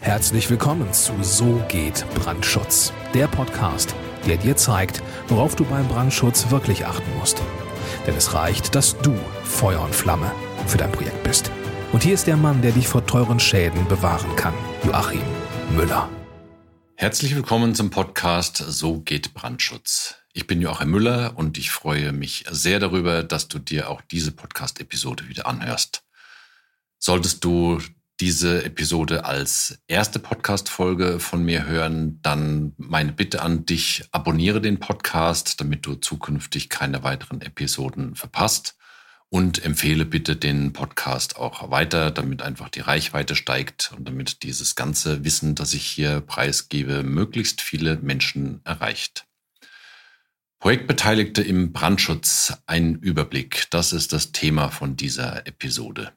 Herzlich willkommen zu So geht Brandschutz, der Podcast, der dir zeigt, worauf du beim Brandschutz wirklich achten musst. Denn es reicht, dass du Feuer und Flamme für dein Projekt bist. Und hier ist der Mann, der dich vor teuren Schäden bewahren kann, Joachim Müller. Herzlich willkommen zum Podcast So geht Brandschutz. Ich bin Joachim Müller und ich freue mich sehr darüber, dass du dir auch diese Podcast-Episode wieder anhörst. Solltest du diese Episode als erste Podcast-Folge von mir hören, dann meine Bitte an dich, abonniere den Podcast, damit du zukünftig keine weiteren Episoden verpasst. Und empfehle bitte den Podcast auch weiter, damit einfach die Reichweite steigt und damit dieses ganze Wissen, das ich hier preisgebe, möglichst viele Menschen erreicht. Projektbeteiligte im Brandschutz, ein Überblick. Das ist das Thema von dieser Episode.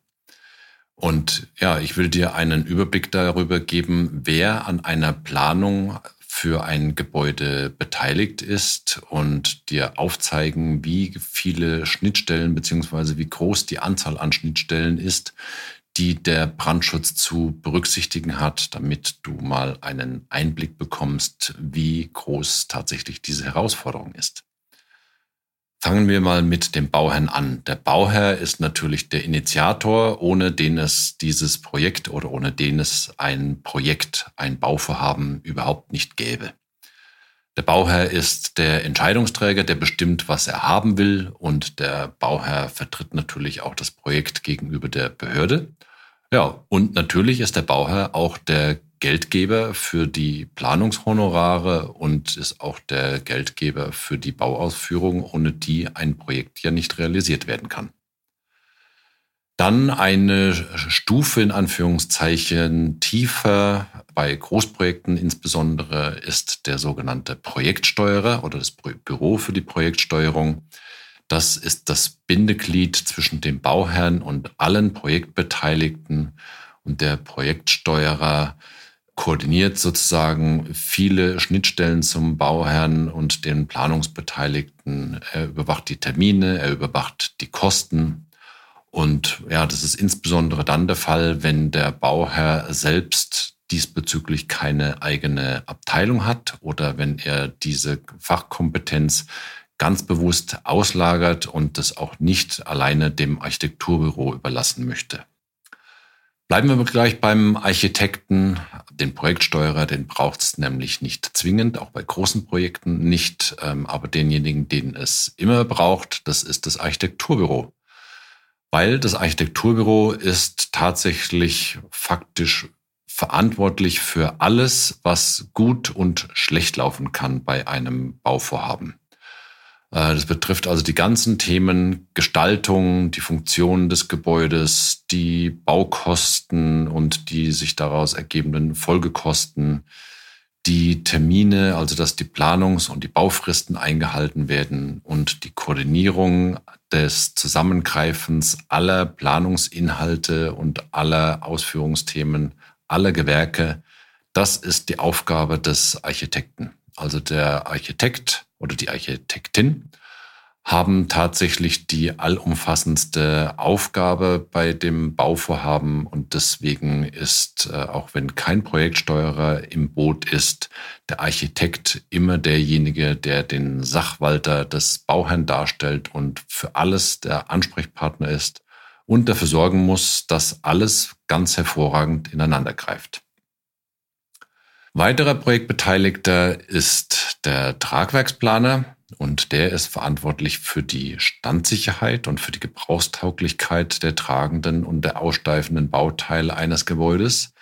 Und ja, ich will dir einen Überblick darüber geben, wer an einer Planung für ein Gebäude beteiligt ist und dir aufzeigen, wie viele Schnittstellen beziehungsweise wie groß die Anzahl an Schnittstellen ist, die der Brandschutz zu berücksichtigen hat, damit du mal einen Einblick bekommst, wie groß tatsächlich diese Herausforderung ist. Fangen wir mal mit dem Bauherrn an. Der Bauherr ist natürlich der Initiator, ohne den es dieses Projekt oder ohne den es ein Projekt, ein Bauvorhaben überhaupt nicht gäbe. Der Bauherr ist der Entscheidungsträger, der bestimmt, was er haben will und der Bauherr vertritt natürlich auch das Projekt gegenüber der Behörde. Ja, und natürlich ist der Bauherr auch der Geldgeber für die Planungshonorare und ist auch der Geldgeber für die Bauausführung, ohne die ein Projekt ja nicht realisiert werden kann. Dann eine Stufe in Anführungszeichen tiefer bei Großprojekten insbesondere ist der sogenannte Projektsteuerer oder das Büro für die Projektsteuerung. Das ist das Bindeglied zwischen dem Bauherrn und allen Projektbeteiligten und der Projektsteuerer koordiniert sozusagen viele Schnittstellen zum Bauherrn und den Planungsbeteiligten. Er überwacht die Termine, er überwacht die Kosten. Und ja, das ist insbesondere dann der Fall, wenn der Bauherr selbst diesbezüglich keine eigene Abteilung hat oder wenn er diese Fachkompetenz ganz bewusst auslagert und das auch nicht alleine dem Architekturbüro überlassen möchte. Bleiben wir gleich beim Architekten. Den Projektsteuerer, den braucht es nämlich nicht zwingend, auch bei großen Projekten nicht. Ähm, aber denjenigen, den es immer braucht, das ist das Architekturbüro. Weil das Architekturbüro ist tatsächlich faktisch verantwortlich für alles, was gut und schlecht laufen kann bei einem Bauvorhaben. Äh, das betrifft also die ganzen Themen Gestaltung, die Funktion des Gebäudes, die Baukosten und die sich daraus ergebenden Folgekosten, die Termine, also dass die Planungs- und die Baufristen eingehalten werden und die Koordinierung des Zusammengreifens aller Planungsinhalte und aller Ausführungsthemen aller Gewerke. Das ist die Aufgabe des Architekten. Also der Architekt oder die Architektin haben tatsächlich die allumfassendste Aufgabe bei dem Bauvorhaben und deswegen ist, äh, auch wenn kein Projektsteuerer im Boot ist, der Architekt immer derjenige, der den Sachwalter des Bauherrn darstellt und für alles der Ansprechpartner ist und dafür sorgen muss, dass alles ganz hervorragend ineinander greift. Weiterer Projektbeteiligter ist der Tragwerksplaner und der ist verantwortlich für die Standsicherheit und für die Gebrauchstauglichkeit der tragenden und der aussteifenden Bauteile eines Gebäudes.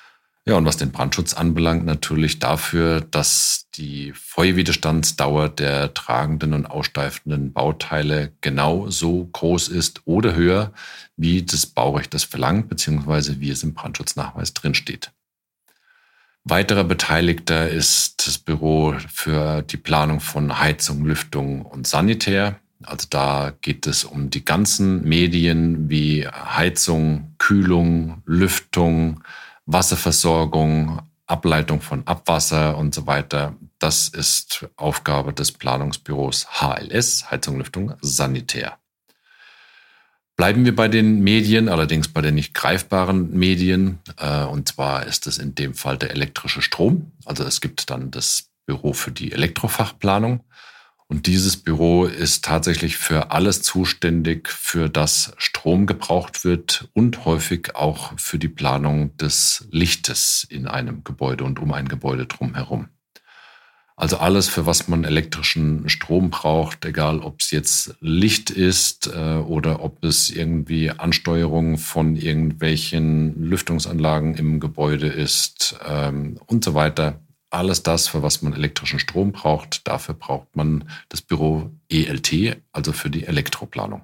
Ja, und was den Brandschutz anbelangt, natürlich dafür, dass die Feuerwiderstandsdauer der tragenden und aussteifenden Bauteile genau so groß ist oder höher, wie das Baurecht das verlangt, beziehungsweise wie es im Brandschutznachweis drinsteht. Weiterer Beteiligter ist das Büro für die Planung von Heizung, Lüftung und Sanitär. Also da geht es um die ganzen Medien wie Heizung, Kühlung, Lüftung, Wasserversorgung, Ableitung von Abwasser und so weiter. Das ist Aufgabe des Planungsbüros HLS, Heizung, Lüftung, Sanitär. Bleiben wir bei den Medien, allerdings bei den nicht greifbaren Medien. Äh, und zwar ist es in dem Fall der elektrische Strom. Also es gibt dann das Büro für die Elektrofachplanung. Und dieses Büro ist tatsächlich für alles zuständig, für das Strom gebraucht wird und häufig auch für die Planung des Lichtes in einem Gebäude und um ein Gebäude drumherum. Also alles, für was man elektrischen Strom braucht, egal ob es jetzt Licht ist äh, oder ob es irgendwie Ansteuerung von irgendwelchen Lüftungsanlagen im Gebäude ist ähm, und so weiter. Alles das, für was man elektrischen Strom braucht, dafür braucht man das Büro ELT, also für die Elektroplanung.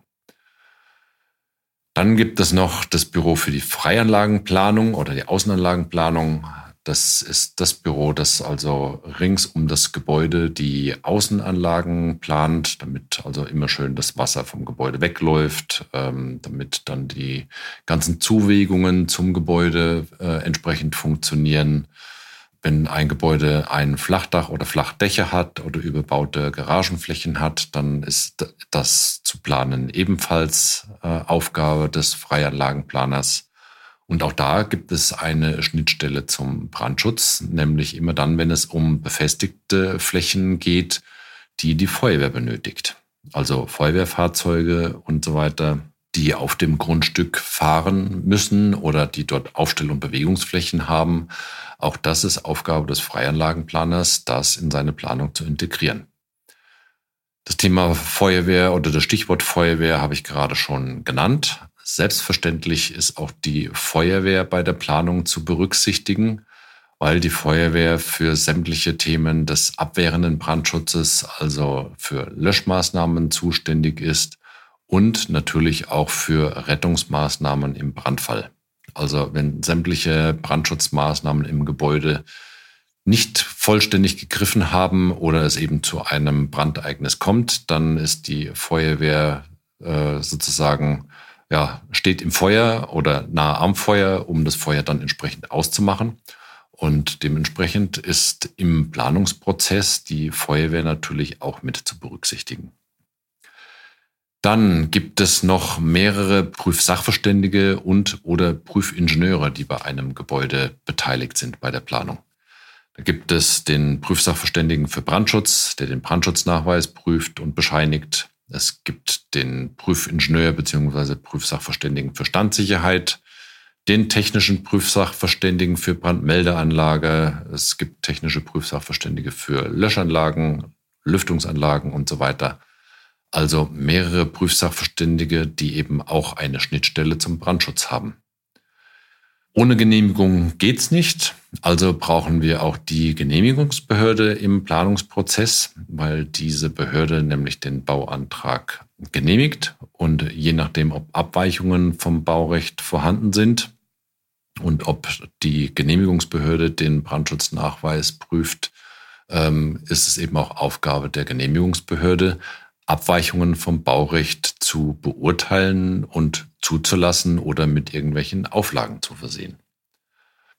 Dann gibt es noch das Büro für die Freianlagenplanung oder die Außenanlagenplanung das ist das Büro, das also rings um das Gebäude die Außenanlagen plant, damit also immer schön das Wasser vom Gebäude wegläuft, ähm, damit dann die ganzen Zuwegungen zum Gebäude äh, entsprechend funktionieren. Wenn ein Gebäude ein Flachdach oder Flachdächer hat oder überbaute Garagenflächen hat, dann ist das zu planen ebenfalls äh, Aufgabe des Freianlagenplaners. Und auch da gibt es eine Schnittstelle zum Brandschutz, nämlich immer dann, wenn es um befestigte Flächen geht, die die Feuerwehr benötigt. Also Feuerwehrfahrzeuge und so weiter, die auf dem Grundstück fahren müssen oder die dort Aufstell- und Bewegungsflächen haben. Auch das ist Aufgabe des Freianlagenplaners, das in seine Planung zu integrieren. Das Thema Feuerwehr oder das Stichwort Feuerwehr habe ich gerade schon genannt. Selbstverständlich ist auch die Feuerwehr bei der Planung zu berücksichtigen, weil die Feuerwehr für sämtliche Themen des abwehrenden Brandschutzes, also für Löschmaßnahmen zuständig ist und natürlich auch für Rettungsmaßnahmen im Brandfall. Also wenn sämtliche Brandschutzmaßnahmen im Gebäude nicht vollständig gegriffen haben oder es eben zu einem Brandereignis kommt, dann ist die Feuerwehr äh, sozusagen ja, steht im Feuer oder nah am Feuer, um das Feuer dann entsprechend auszumachen. Und dementsprechend ist im Planungsprozess die Feuerwehr natürlich auch mit zu berücksichtigen. Dann gibt es noch mehrere Prüfsachverständige und oder Prüfingenieure, die bei einem Gebäude beteiligt sind bei der Planung. Da gibt es den Prüfsachverständigen für Brandschutz, der den Brandschutznachweis prüft und bescheinigt. Es gibt den Prüfingenieur bzw. Prüfsachverständigen für Standsicherheit, den technischen Prüfsachverständigen für Brandmeldeanlage. Es gibt technische Prüfsachverständige für Löschanlagen, Lüftungsanlagen und so weiter. Also mehrere Prüfsachverständige, die eben auch eine Schnittstelle zum Brandschutz haben. Ohne Genehmigung geht's nicht. Also brauchen wir auch die Genehmigungsbehörde im Planungsprozess, weil diese Behörde nämlich den Bauantrag genehmigt und je nachdem, ob Abweichungen vom Baurecht vorhanden sind und ob die Genehmigungsbehörde den Brandschutznachweis prüft, ähm, ist es eben auch Aufgabe der Genehmigungsbehörde, Abweichungen vom Baurecht zu beurteilen und zuzulassen oder mit irgendwelchen Auflagen zu versehen.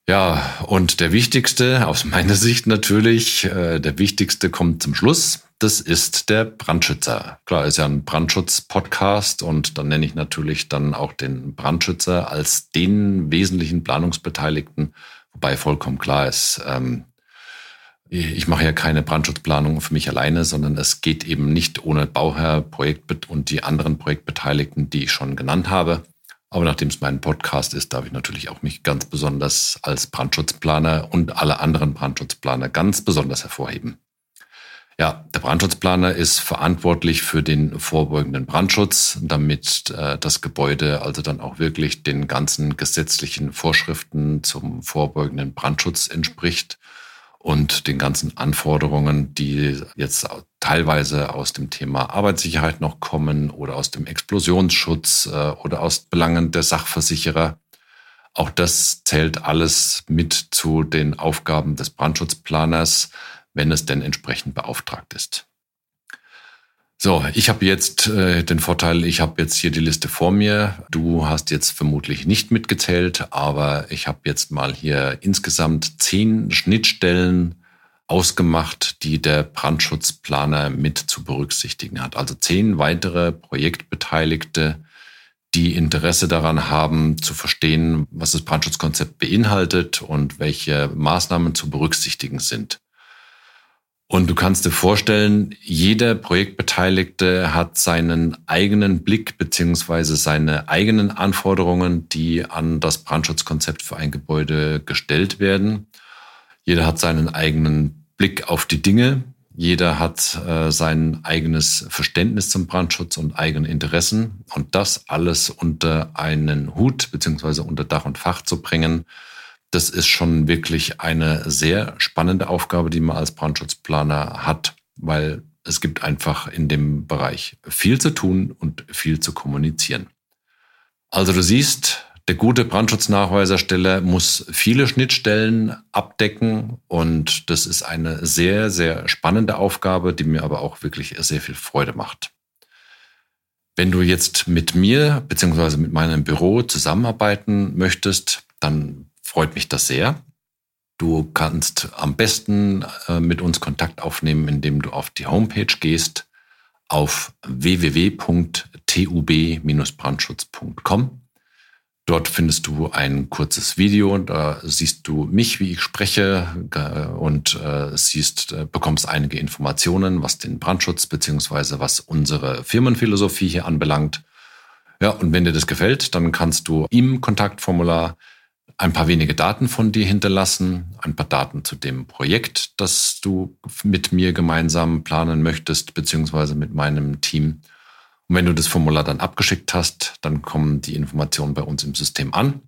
Ja, und der wichtigste, aus meiner Sicht natürlich, äh, der wichtigste kommt zum Schluss. Das ist der Brandschützer. Klar, ist ja ein Brandschutz-Podcast und dann nenne ich natürlich dann auch den Brandschützer als den wesentlichen Planungsbeteiligten, wobei vollkommen klar ist, ähm, ich mache ja keine Brandschutzplanung für mich alleine, sondern es geht eben nicht ohne Bauherr, Projekt und die anderen Projektbeteiligten, die ich schon genannt habe. Aber nachdem es mein Podcast ist, darf ich natürlich auch mich ganz besonders als Brandschutzplaner und alle anderen Brandschutzplaner ganz besonders hervorheben. Ja, der Brandschutzplaner ist verantwortlich für den vorbeugenden Brandschutz, damit äh, das Gebäude also dann auch wirklich den ganzen gesetzlichen Vorschriften zum vorbeugenden Brandschutz entspricht und den ganzen Anforderungen, die jetzt teilweise aus dem Thema Arbeitssicherheit noch kommen oder aus dem Explosionsschutz äh, oder aus Belangen der Sachversicherer. Auch das zählt alles mit zu den Aufgaben des Brandschutzplaners, wenn es denn entsprechend beauftragt ist. So, ich habe jetzt äh, den Vorteil, ich habe jetzt hier die Liste vor mir. Du hast jetzt vermutlich nicht mitgezählt, aber ich habe jetzt mal hier insgesamt zehn Schnittstellen ausgemacht, die der Brandschutzplaner mit zu berücksichtigen hat. Also zehn weitere Projektbeteiligte, die Interesse daran haben, zu verstehen, was das Brandschutzkonzept beinhaltet und welche Maßnahmen zu berücksichtigen sind. Und du kannst dir vorstellen, jeder Projektbeteiligte hat seinen eigenen Blick beziehungsweise seine eigenen Anforderungen, die an das Brandschutzkonzept für ein Gebäude gestellt werden. Jeder hat seinen eigenen Blick auf die Dinge. Jeder hat äh, sein eigenes Verständnis zum Brandschutz und eigene Interessen. Und das alles unter einen Hut beziehungsweise unter Dach und Fach zu bringen, das ist schon wirklich eine sehr spannende Aufgabe, die man als Brandschutzplaner hat, weil es gibt einfach in dem Bereich viel zu tun und viel zu kommunizieren. Also du siehst, der gute Brandschutznachweisersteller muss viele Schnittstellen abdecken und das ist eine sehr, sehr spannende Aufgabe, die mir aber auch wirklich sehr viel Freude macht. Wenn du jetzt mit mir bzw. mit meinem Büro zusammenarbeiten möchtest, dann freut mich das sehr. Du kannst am besten äh, mit uns Kontakt aufnehmen, indem du auf die Homepage gehst auf www.tub-brandschutz.com. Dort findest du ein kurzes Video, da siehst du mich, wie ich spreche und äh, siehst, äh, bekommst einige Informationen, was den Brandschutz beziehungsweise was unsere Firmenphilosophie hier anbelangt. Ja, und wenn dir das gefällt, dann kannst du im Kontaktformular ein paar wenige Daten von dir hinterlassen, ein paar Daten zu dem Projekt, das du mit mir gemeinsam planen möchtest, beziehungsweise mit meinem Team. Und wenn du das Formular dann abgeschickt hast, dann kommen die Informationen bei uns im System an.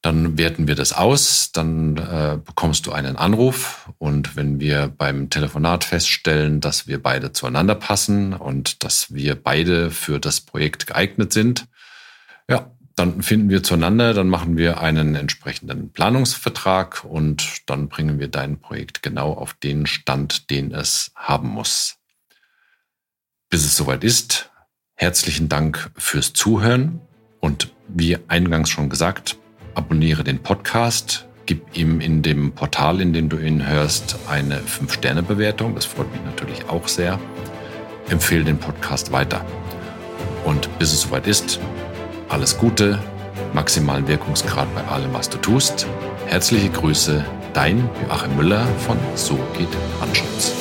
Dann werten wir das aus, dann äh, bekommst du einen Anruf und wenn wir beim Telefonat feststellen, dass wir beide zueinander passen und dass wir beide für das Projekt geeignet sind, ja, dann finden wir zueinander, dann machen wir einen entsprechenden Planungsvertrag und dann bringen wir dein Projekt genau auf den Stand, den es haben muss. Bis es soweit ist, Herzlichen Dank fürs Zuhören und wie eingangs schon gesagt, abonniere den Podcast, gib ihm in dem Portal, in dem du ihn hörst, eine 5-Sterne-Bewertung. Das freut mich natürlich auch sehr. Empfehle den Podcast weiter. Und bis es soweit ist, alles Gute, maximalen Wirkungsgrad bei allem, was du tust. Herzliche Grüße, dein Joachim Müller von So geht Anschutz.